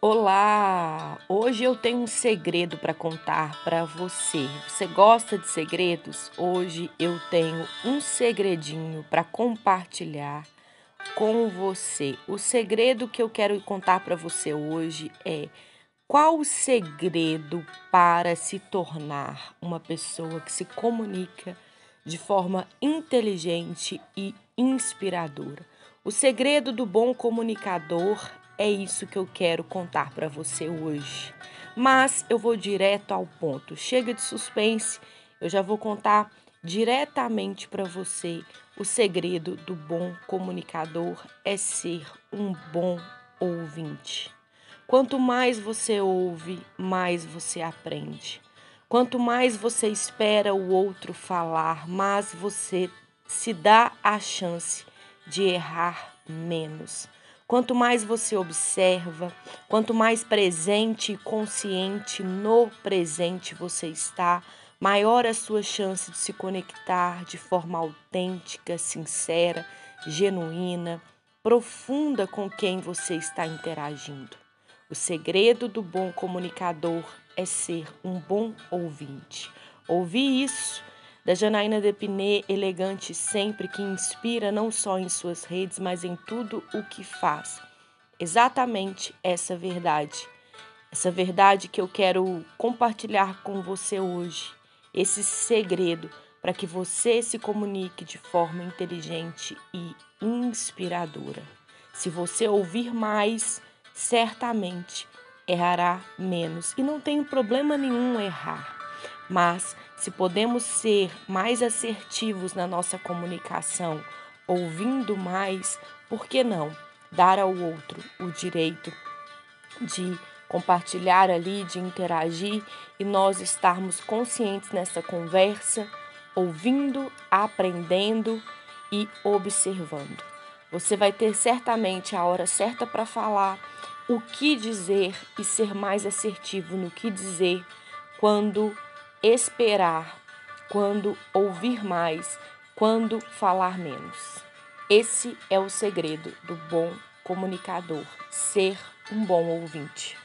Olá! Hoje eu tenho um segredo para contar para você. Você gosta de segredos? Hoje eu tenho um segredinho para compartilhar com você. O segredo que eu quero contar para você hoje é qual o segredo para se tornar uma pessoa que se comunica de forma inteligente e inspiradora. O segredo do bom comunicador é isso que eu quero contar para você hoje. Mas eu vou direto ao ponto. Chega de suspense, eu já vou contar diretamente para você. O segredo do bom comunicador é ser um bom ouvinte. Quanto mais você ouve, mais você aprende. Quanto mais você espera o outro falar, mais você se dá a chance de errar menos. Quanto mais você observa, quanto mais presente e consciente no presente você está, maior a sua chance de se conectar de forma autêntica, sincera, genuína, profunda com quem você está interagindo. O segredo do bom comunicador é ser um bom ouvinte. Ouvir isso da Janaína Depiné, elegante sempre, que inspira não só em suas redes, mas em tudo o que faz. Exatamente essa verdade. Essa verdade que eu quero compartilhar com você hoje. Esse segredo para que você se comunique de forma inteligente e inspiradora. Se você ouvir mais, certamente errará menos. E não tem problema nenhum errar. Mas se podemos ser mais assertivos na nossa comunicação, ouvindo mais, por que não dar ao outro o direito de compartilhar ali, de interagir e nós estarmos conscientes nessa conversa, ouvindo, aprendendo e observando. Você vai ter certamente a hora certa para falar, o que dizer e ser mais assertivo no que dizer quando esperar, quando ouvir mais, quando falar menos. Esse é o segredo do bom comunicador, ser um bom ouvinte.